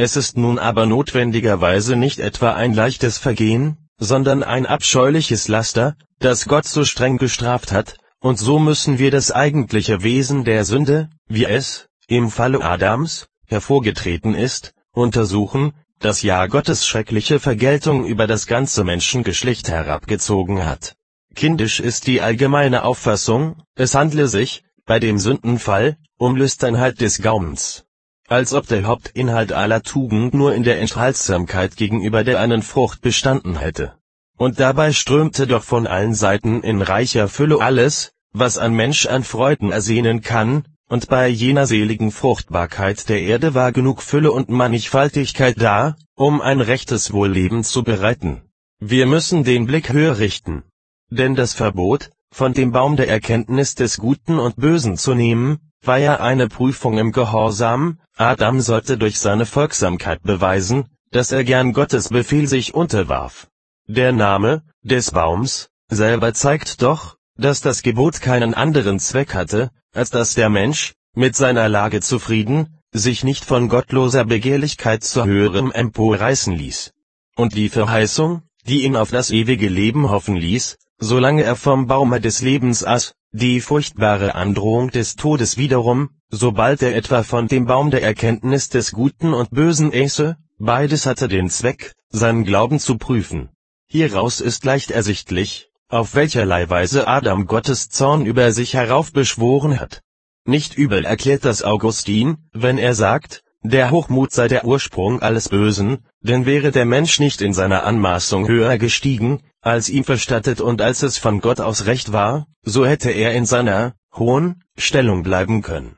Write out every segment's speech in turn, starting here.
Es ist nun aber notwendigerweise nicht etwa ein leichtes Vergehen, sondern ein abscheuliches Laster, das Gott so streng gestraft hat, und so müssen wir das eigentliche Wesen der Sünde, wie es, im Falle Adams, hervorgetreten ist, untersuchen, das ja Gottes schreckliche Vergeltung über das ganze Menschengeschlecht herabgezogen hat. Kindisch ist die allgemeine Auffassung, es handle sich, bei dem Sündenfall, um Lüsternheit des Gaumens als ob der Hauptinhalt aller Tugend nur in der Enthaltsamkeit gegenüber der einen Frucht bestanden hätte. Und dabei strömte doch von allen Seiten in reicher Fülle alles, was ein Mensch an Freuden ersehnen kann, und bei jener seligen Fruchtbarkeit der Erde war genug Fülle und Mannigfaltigkeit da, um ein rechtes Wohlleben zu bereiten. Wir müssen den Blick höher richten. Denn das Verbot, von dem Baum der Erkenntnis des Guten und Bösen zu nehmen, war ja eine Prüfung im Gehorsam, Adam sollte durch seine Folgsamkeit beweisen, dass er gern Gottes Befehl sich unterwarf. Der Name des Baums selber zeigt doch, dass das Gebot keinen anderen Zweck hatte, als dass der Mensch, mit seiner Lage zufrieden, sich nicht von gottloser Begehrlichkeit zu höherem emporreißen ließ. Und die Verheißung, die ihn auf das ewige Leben hoffen ließ, solange er vom Baume des Lebens aß, die furchtbare Androhung des Todes wiederum, sobald er etwa von dem Baum der Erkenntnis des Guten und Bösen äße, beides hatte den Zweck, seinen Glauben zu prüfen. Hieraus ist leicht ersichtlich, auf welcherlei Weise Adam Gottes Zorn über sich heraufbeschworen hat. Nicht übel erklärt das Augustin, wenn er sagt, der Hochmut sei der Ursprung alles Bösen, denn wäre der Mensch nicht in seiner Anmaßung höher gestiegen, als ihm verstattet und als es von Gott aus recht war, so hätte er in seiner hohen Stellung bleiben können.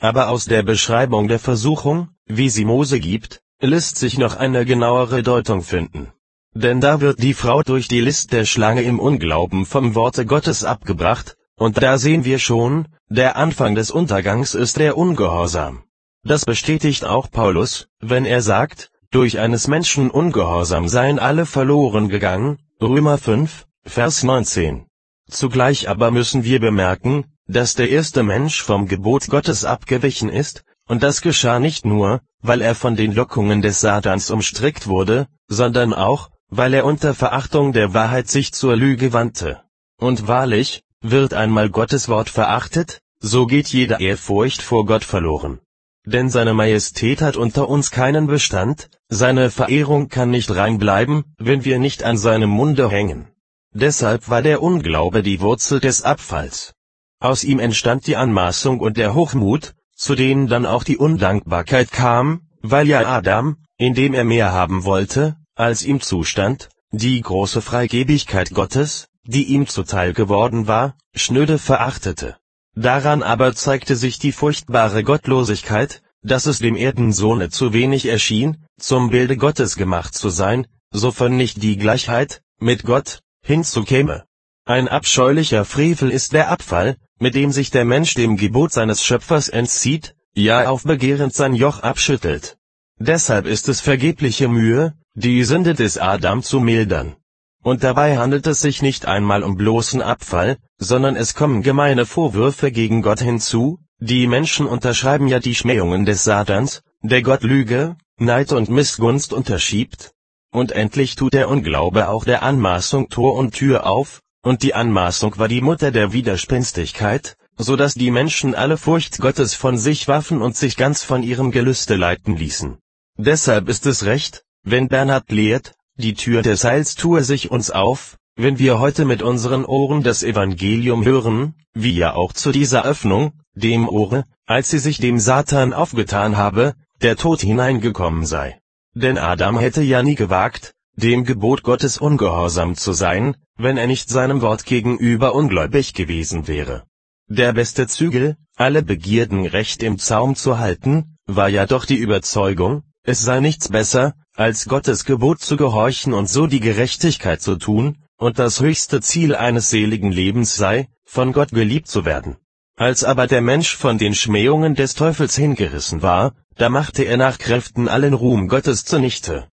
Aber aus der Beschreibung der Versuchung, wie sie Mose gibt, lässt sich noch eine genauere Deutung finden. Denn da wird die Frau durch die List der Schlange im Unglauben vom Worte Gottes abgebracht, und da sehen wir schon, der Anfang des Untergangs ist der Ungehorsam. Das bestätigt auch Paulus, wenn er sagt, durch eines Menschen Ungehorsam seien alle verloren gegangen, Römer 5, Vers 19. Zugleich aber müssen wir bemerken, dass der erste Mensch vom Gebot Gottes abgewichen ist, und das geschah nicht nur, weil er von den Lockungen des Satans umstrickt wurde, sondern auch, weil er unter Verachtung der Wahrheit sich zur Lüge wandte. Und wahrlich, wird einmal Gottes Wort verachtet, so geht jede Ehrfurcht vor Gott verloren. Denn seine Majestät hat unter uns keinen Bestand, seine Verehrung kann nicht rein bleiben, wenn wir nicht an seinem Munde hängen. Deshalb war der Unglaube die Wurzel des Abfalls. Aus ihm entstand die Anmaßung und der Hochmut, zu denen dann auch die Undankbarkeit kam, weil ja Adam, indem er mehr haben wollte, als ihm zustand, die große Freigebigkeit Gottes, die ihm zuteil geworden war, schnöde verachtete. Daran aber zeigte sich die furchtbare Gottlosigkeit, dass es dem Erdensohne zu wenig erschien, zum Bilde Gottes gemacht zu sein, sofern nicht die Gleichheit, mit Gott, hinzukäme. Ein abscheulicher Frevel ist der Abfall, mit dem sich der Mensch dem Gebot seines Schöpfers entzieht, ja aufbegehrend sein Joch abschüttelt. Deshalb ist es vergebliche Mühe, die Sünde des Adam zu mildern. Und dabei handelt es sich nicht einmal um bloßen Abfall, sondern es kommen gemeine Vorwürfe gegen Gott hinzu, die Menschen unterschreiben ja die Schmähungen des Satans, der Gott Lüge, Neid und Missgunst unterschiebt. Und endlich tut der Unglaube auch der Anmaßung Tor und Tür auf, und die Anmaßung war die Mutter der Widerspenstigkeit, so dass die Menschen alle Furcht Gottes von sich waffen und sich ganz von ihrem Gelüste leiten ließen. Deshalb ist es recht, wenn Bernhard lehrt, die Tür des Heils tue sich uns auf, wenn wir heute mit unseren Ohren das Evangelium hören, wie ja auch zu dieser Öffnung, dem Ohre, als sie sich dem Satan aufgetan habe, der Tod hineingekommen sei. Denn Adam hätte ja nie gewagt, dem Gebot Gottes ungehorsam zu sein, wenn er nicht seinem Wort gegenüber ungläubig gewesen wäre. Der beste Zügel, alle Begierden recht im Zaum zu halten, war ja doch die Überzeugung, es sei nichts besser, als Gottes Gebot zu gehorchen und so die Gerechtigkeit zu tun, und das höchste Ziel eines seligen Lebens sei, von Gott geliebt zu werden. Als aber der Mensch von den Schmähungen des Teufels hingerissen war, da machte er nach Kräften allen Ruhm Gottes zunichte.